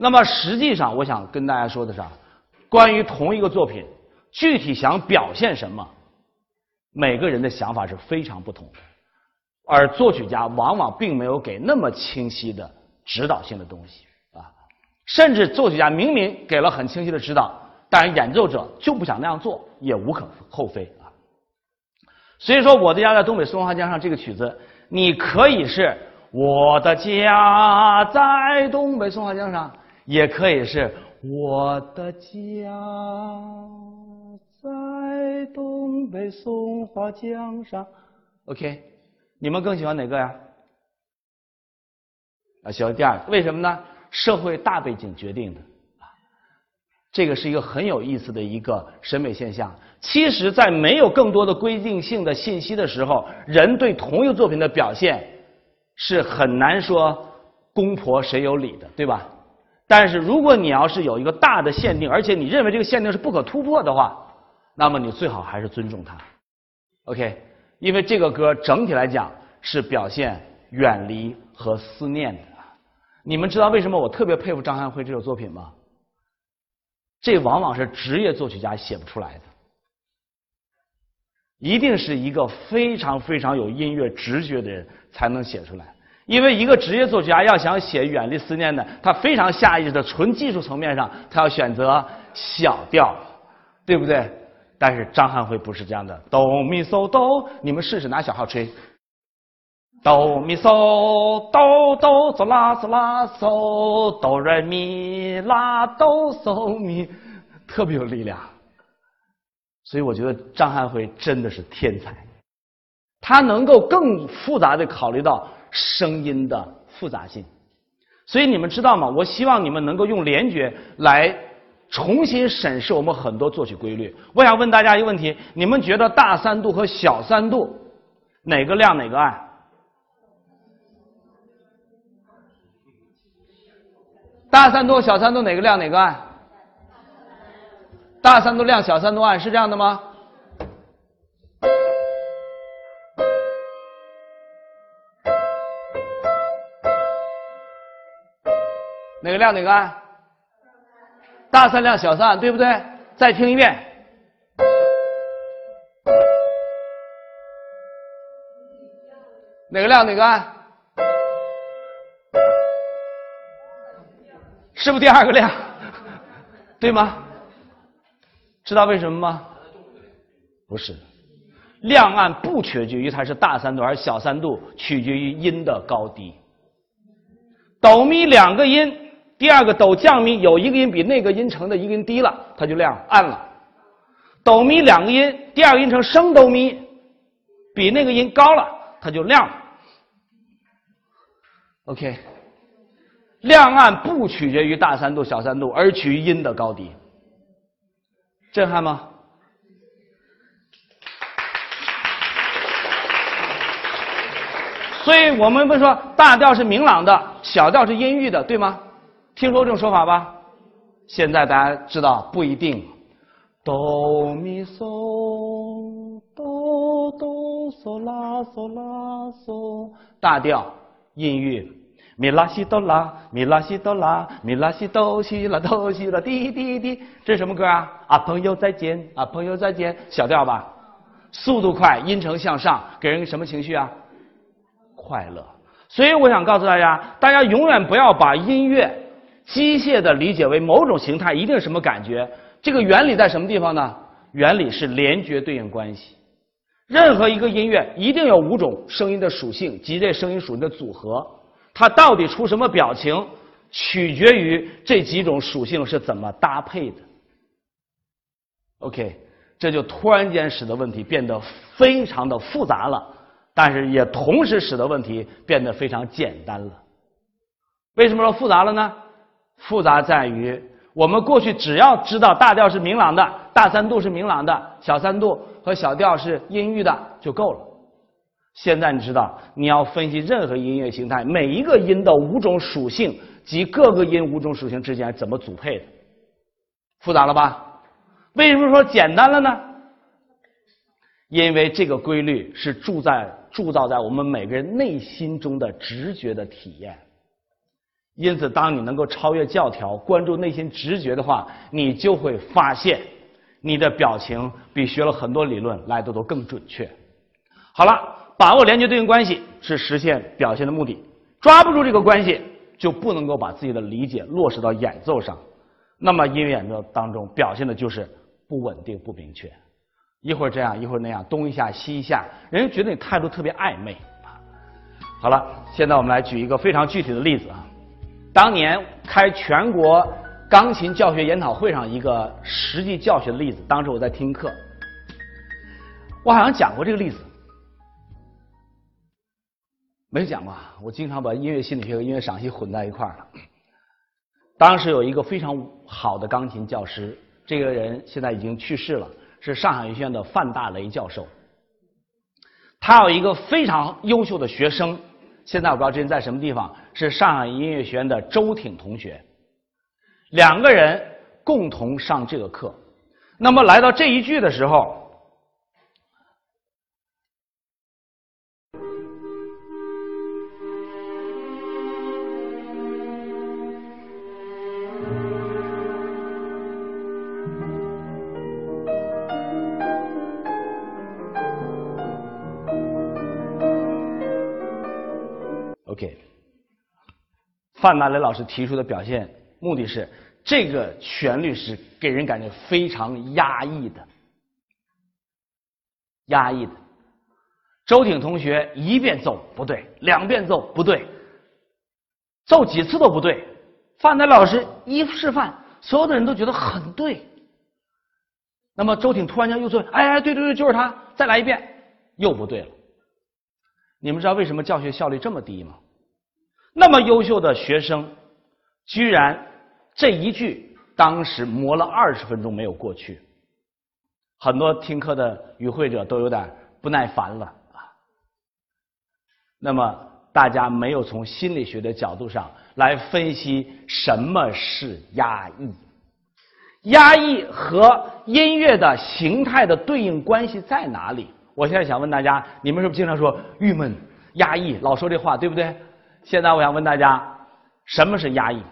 那么实际上，我想跟大家说的是啊，关于同一个作品，具体想表现什么，每个人的想法是非常不同的，而作曲家往往并没有给那么清晰的指导性的东西啊，甚至作曲家明明给了很清晰的指导，但演奏者就不想那样做，也无可厚非啊。所以说，我的家在东北松花江上这个曲子，你可以是我的家在东北松花江上。也可以是我的家在东北松花江上，OK，你们更喜欢哪个呀？啊，喜欢第二个，为什么呢？社会大背景决定的啊，这个是一个很有意思的一个审美现象。其实，在没有更多的规定性的信息的时候，人对同一个作品的表现是很难说公婆谁有理的，对吧？但是，如果你要是有一个大的限定，而且你认为这个限定是不可突破的话，那么你最好还是尊重它。OK，因为这个歌整体来讲是表现远离和思念的。你们知道为什么我特别佩服张汉辉这首作品吗？这往往是职业作曲家写不出来的，一定是一个非常非常有音乐直觉的人才能写出来。因为一个职业作曲家要想写远离思念的，他非常下意识的纯技术层面上，他要选择小调，对不对？但是张汉辉不是这样的，哆咪嗦哆，你们试试拿小号吹，哆咪嗦哆哆嗦拉嗦拉嗦哆来咪啦哆嗦咪，特别有力量。所以我觉得张汉辉真的是天才，他能够更复杂的考虑到。声音的复杂性，所以你们知道吗？我希望你们能够用联觉来重新审视我们很多作曲规律。我想问大家一个问题：你们觉得大三度和小三度哪个亮哪个暗？大三度、小三度哪个亮哪个暗？大三度亮，小三度暗，是这样的吗？哪个亮哪个暗？大三亮小三暗，对不对？再听一遍。哪个亮哪个暗？是不是第二个亮？对吗？知道为什么吗？不是，亮暗不取决于它是大三度还是小三度，取决于音的高低。哆咪两个音。第二个哆降咪有一个音比那个音程的一个音低了，它就亮暗了。哆咪两个音，第二个音程升哆咪比那个音高了，它就亮了。OK，亮暗不取决于大三度小三度，而取于音的高低。震撼吗？所以我们不说大调是明朗的，小调是阴郁的，对吗？听说这种说法吧？现在大家知道不一定。哆咪嗦哆哆嗦拉嗦拉嗦，大调音域，咪拉西哆拉咪拉西哆拉咪拉西哆西拉哆西拉滴滴滴，这是什么歌啊？啊，朋友再见啊，朋友再见，小调吧，速度快，音程向上，给人什么情绪啊？快乐。所以我想告诉大家，大家永远不要把音乐。机械的理解为某种形态，一定是什么感觉？这个原理在什么地方呢？原理是联觉对应关系。任何一个音乐一定有五种声音的属性及这声音属性的组合，它到底出什么表情，取决于这几种属性是怎么搭配的。OK，这就突然间使得问题变得非常的复杂了，但是也同时使得问题变得非常简单了。为什么说复杂了呢？复杂在于，我们过去只要知道大调是明朗的，大三度是明朗的，小三度和小调是阴郁的就够了。现在你知道，你要分析任何音乐形态，每一个音的五种属性及各个音五种属性之间怎么组配的，复杂了吧？为什么说简单了呢？因为这个规律是铸在铸造在我们每个人内心中的直觉的体验。因此，当你能够超越教条，关注内心直觉的话，你就会发现，你的表情比学了很多理论来的都更准确。好了，把握连接对应关系是实现表现的目的。抓不住这个关系，就不能够把自己的理解落实到演奏上。那么，音乐演奏当中表现的就是不稳定、不明确，一会儿这样，一会儿那样，东一下西一下，人家觉得你态度特别暧昧。好了，现在我们来举一个非常具体的例子啊。当年开全国钢琴教学研讨会上一个实际教学的例子，当时我在听课，我好像讲过这个例子，没讲过。我经常把音乐心理学和音乐赏析混在一块儿了。当时有一个非常好的钢琴教师，这个人现在已经去世了，是上海音乐学院的范大雷教授。他有一个非常优秀的学生。现在我不知道这人在什么地方，是上海音乐学院的周挺同学，两个人共同上这个课。那么来到这一句的时候。范大雷老师提出的表现目的是，这个旋律是给人感觉非常压抑的，压抑的。周挺同学一遍奏不对，两遍奏不对，奏几次都不对。范大雷老师一示范，所有的人都觉得很对。那么周挺突然间又说：“哎哎，对对对，就是他，再来一遍，又不对了。”你们知道为什么教学效率这么低吗？那么优秀的学生，居然这一句当时磨了二十分钟没有过去，很多听课的与会者都有点不耐烦了啊。那么大家没有从心理学的角度上来分析什么是压抑，压抑和音乐的形态的对应关系在哪里？我现在想问大家，你们是不是经常说郁闷、压抑，老说这话，对不对？现在我想问大家，什么是压抑？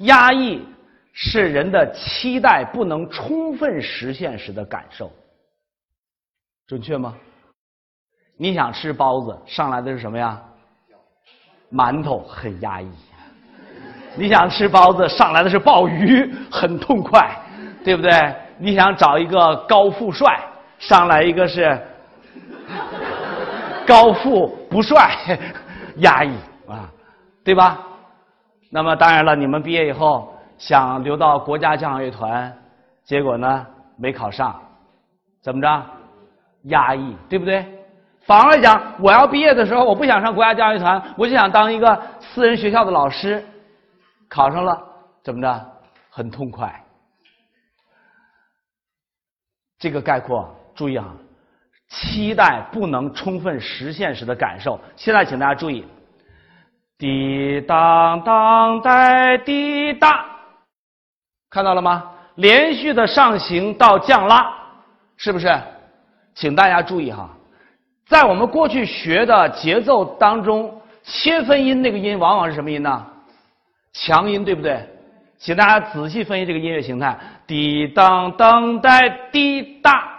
压抑是人的期待不能充分实现时的感受，准确吗？你想吃包子，上来的是什么呀？馒头，很压抑。你想吃包子，上来的是鲍鱼，很痛快，对不对？你想找一个高富帅，上来一个是 高富不帅。压抑啊，对吧？那么当然了，你们毕业以后想留到国家交响乐团，结果呢没考上，怎么着？压抑，对不对？反过来讲，我要毕业的时候，我不想上国家交响乐团，我就想当一个私人学校的老师，考上了，怎么着？很痛快。这个概括，注意啊。期待不能充分实现时的感受。现在，请大家注意，滴当当带滴答，看到了吗？连续的上行到降拉，是不是？请大家注意哈，在我们过去学的节奏当中，切分音那个音往往是什么音呢？强音，对不对？请大家仔细分析这个音乐形态：滴当当带滴答。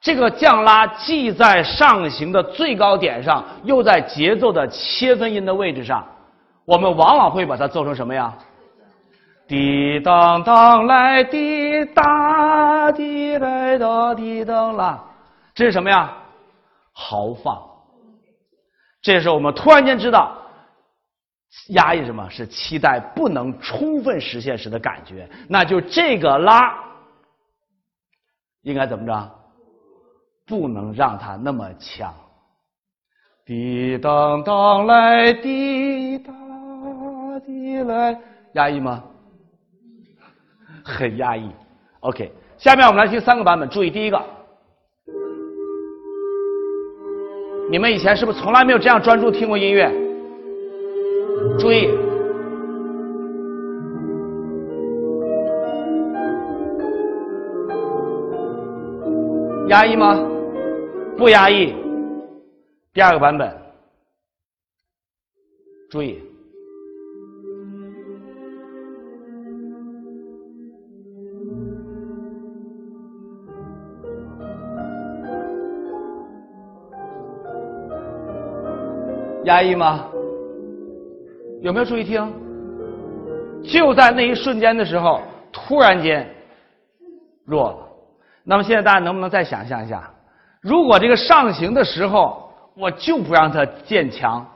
这个降拉既在上行的最高点上，又在节奏的切分音的位置上，我们往往会把它做成什么呀？滴当当来滴答滴来答滴当啦，这是什么呀？豪放。这时候我们突然间知道，压抑什么是期待不能充分实现时的感觉，那就这个拉应该怎么着？不能让它那么强，滴当当来滴答滴来，压抑吗？很压抑。OK，下面我们来听三个版本，注意第一个，你们以前是不是从来没有这样专注听过音乐？注意，压抑吗？不压抑。第二个版本，注意，压抑吗？有没有注意听？就在那一瞬间的时候，突然间弱了。那么现在大家能不能再想象一下，如果这个上行的时候，我就不让它渐强，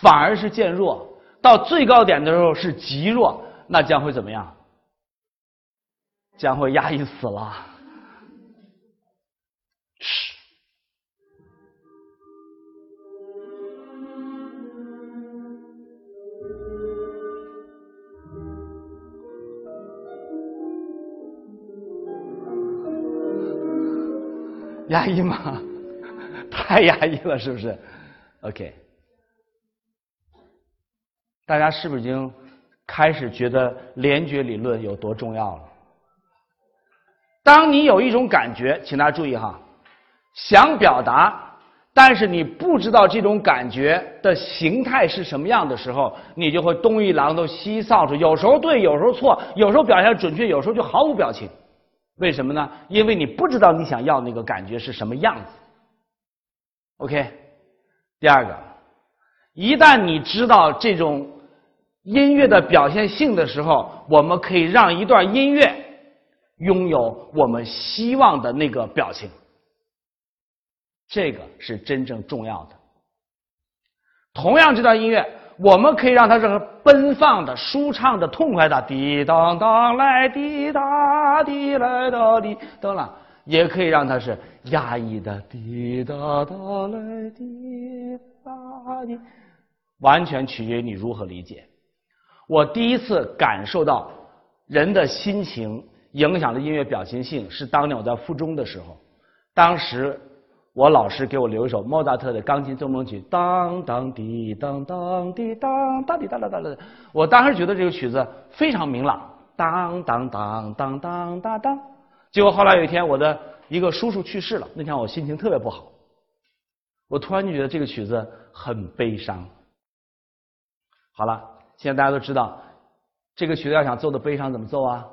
反而是渐弱，到最高点的时候是极弱，那将会怎么样？将会压抑死了。压抑吗？太压抑了，是不是？OK，大家是不是已经开始觉得联觉理论有多重要了？当你有一种感觉，请大家注意哈，想表达，但是你不知道这种感觉的形态是什么样的时候，你就会东一榔头西一扫帚，有时候对，有时候错，有时候表现准确，有时候就毫无表情。为什么呢？因为你不知道你想要那个感觉是什么样子。OK，第二个，一旦你知道这种音乐的表现性的时候，我们可以让一段音乐拥有我们希望的那个表情。这个是真正重要的。同样，这段音乐。我们可以让它是奔放的、舒畅的、痛快的，滴当当来，滴答滴来答滴当了，也可以让它是压抑的，滴答答来，滴答滴，完全取决于你如何理解。我第一次感受到人的心情影响了音乐表现性，是当年我在附中的时候，当时。我老师给我留一首莫扎特的钢琴奏鸣曲，当当滴当当滴当当滴当当当当。我当时觉得这个曲子非常明朗，当当当当当当当。结果后来有一天，我的一个叔叔去世了，那天我心情特别不好，我突然就觉得这个曲子很悲伤。好了，现在大家都知道，这个曲子要想奏的悲伤怎么奏啊？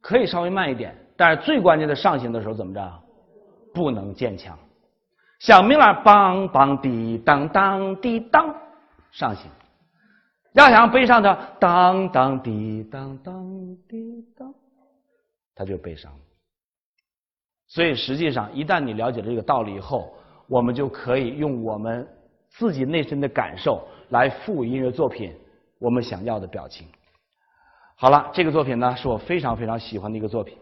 可以稍微慢一点，但是最关键的上行的时候怎么着？不能坚强，小明朗梆梆滴当当滴当上行，要想悲伤的当当滴当当滴当，他就悲伤。所以实际上，一旦你了解了这个道理以后，我们就可以用我们自己内心的感受来赋予音乐作品我们想要的表情。好了，这个作品呢，是我非常非常喜欢的一个作品。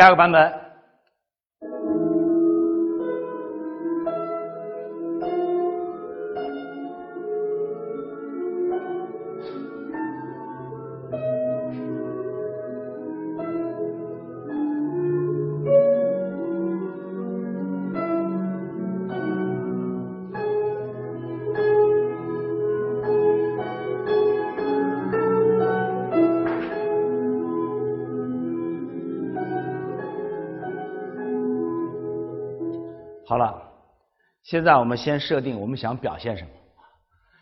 第二个版本。现在我们先设定我们想表现什么。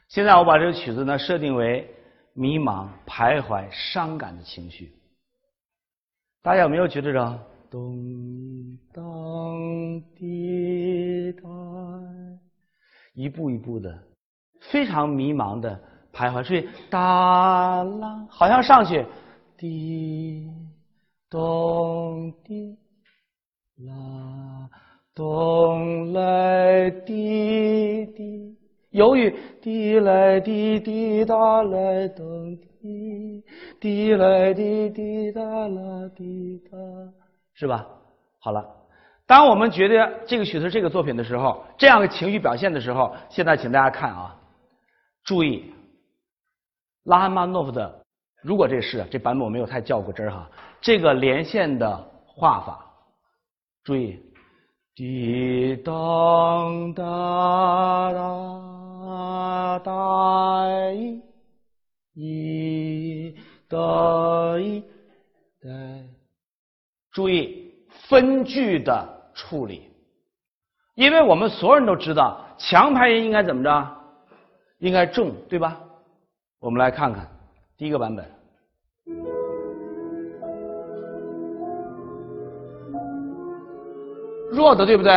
现在我把这个曲子呢设定为迷茫、徘徊、伤感的情绪。大家有没有觉得着咚当滴答，一步一步的，非常迷茫的徘徊，所以哒啦，好像上去滴咚滴啦。咚来滴滴，由于滴来滴滴答来咚滴，滴来滴滴答啦滴答，是吧？好了，当我们觉得这个曲子这个作品的时候，这样的情绪表现的时候，现在请大家看啊，注意拉赫曼诺夫的如果这是这版本我没有太较过真儿哈，这个连线的画法，注意，滴当哒哒哒一，一哒一哒，注意分句的处理，因为我们所有人都知道强拍音应该怎么着，应该重，对吧？我们来看看第一个版本。弱的对不对？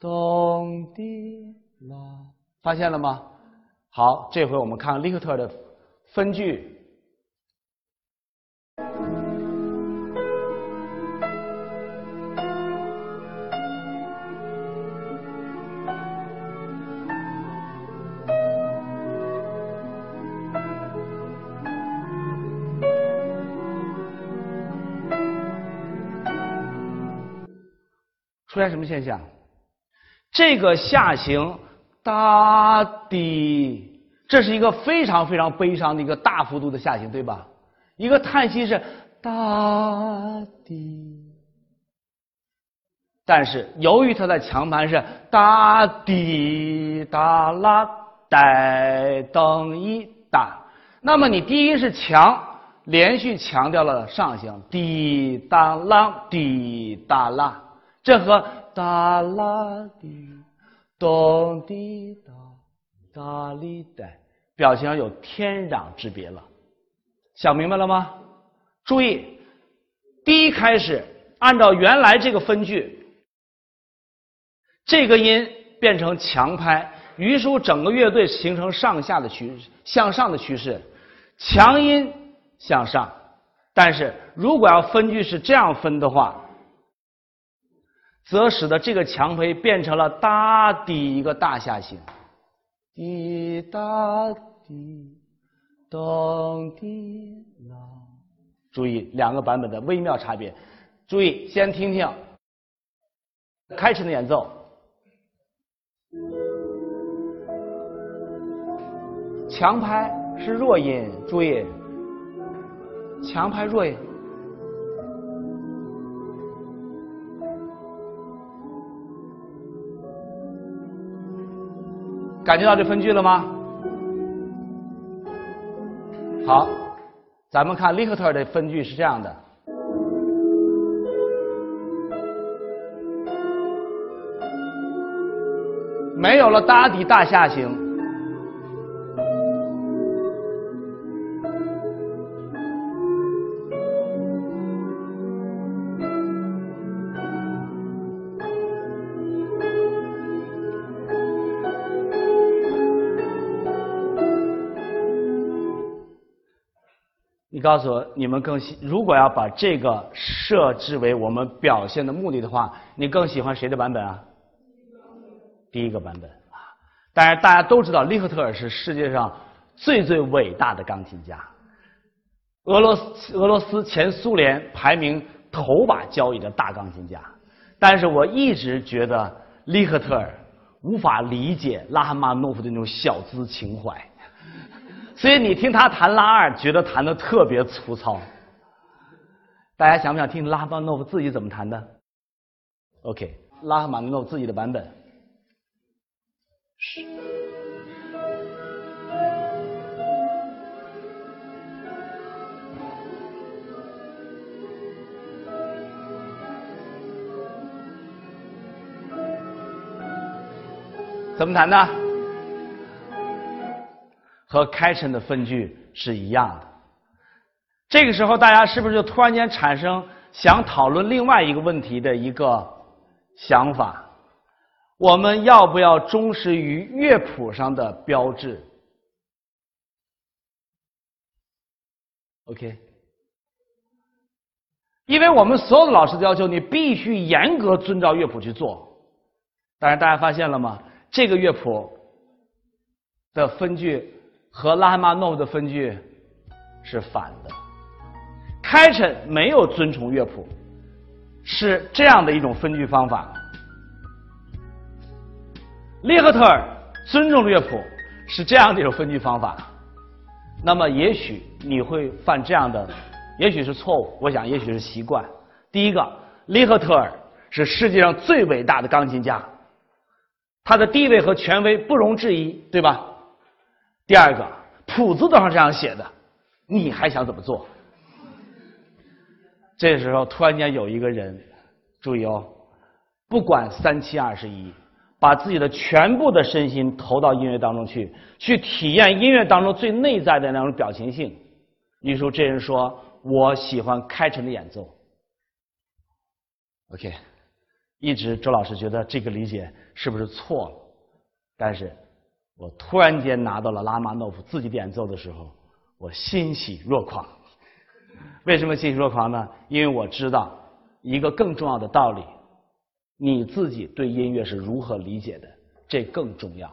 咚滴啦，发现了吗？好，这回我们看利克特的分句。出现什么现象？这个下行哒滴，这是一个非常非常悲伤的一个大幅度的下行，对吧？一个叹息是哒滴，但是由于它的强盘是哒滴哒啦带等一哒，那么你低音是强，连续强调了上行滴哒啦滴哒啦。这和哒啦滴咚滴哒哒哩哒表情上有天壤之别了，想明白了吗？注意，第一开始按照原来这个分句，这个音变成强拍，于是整个乐队形成上下的趋向上的趋势，强音向上。但是如果要分句是这样分的话。则使得这个强胚变成了哒滴一个大下行，滴答滴咚滴啦。注意两个版本的微妙差别。注意，先听听开始的演奏，强拍是弱音，注意，强拍弱音。感觉到这分句了吗？好，咱们看 liker 的分句是这样的，没有了大底大下行。告诉我，你们更喜如果要把这个设置为我们表现的目的的话，你更喜欢谁的版本啊？第一个版本啊！但是大家都知道，利赫特尔是世界上最最伟大的钢琴家，俄罗斯俄罗斯前苏联排名头把交椅的大钢琴家。但是我一直觉得利赫特尔无法理解拉赫玛诺夫的那种小资情怀。所以你听他弹拉二，觉得弹的特别粗糙。大家想不想听拉赫玛诺夫自己怎么弹的？OK，拉赫玛诺夫自己的版本是。怎么弹的？和开晨的分句是一样的。这个时候，大家是不是就突然间产生想讨论另外一个问题的一个想法，我们要不要忠实于乐谱上的标志？OK，因为我们所有的老师要求你必须严格遵照乐谱去做。但是大家发现了吗？这个乐谱的分句和拉赫玛诺夫的分句是反的。开琛没有遵从乐谱，是这样的一种分句方法。利赫特尔尊重乐谱，是这样的一种分句方法。那么，也许你会犯这样的，也许是错误，我想也许是习惯。第一个，利赫特尔是世界上最伟大的钢琴家，他的地位和权威不容置疑，对吧？第二个，谱子都是这样写的，你还想怎么做？这时候突然间有一个人，注意哦，不管三七二十一，把自己的全部的身心投到音乐当中去，去体验音乐当中最内在的那种表情性。于是这人说：“我喜欢开诚的演奏。” OK，一直周老师觉得这个理解是不是错了？但是我突然间拿到了拉马诺夫自己演奏的时候，我欣喜若狂。为什么欣喜若狂呢？因为我知道一个更重要的道理：你自己对音乐是如何理解的，这更重要。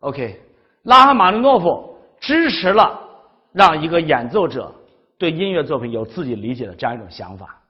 OK，拉赫玛尼诺夫支持了让一个演奏者对音乐作品有自己理解的这样一种想法。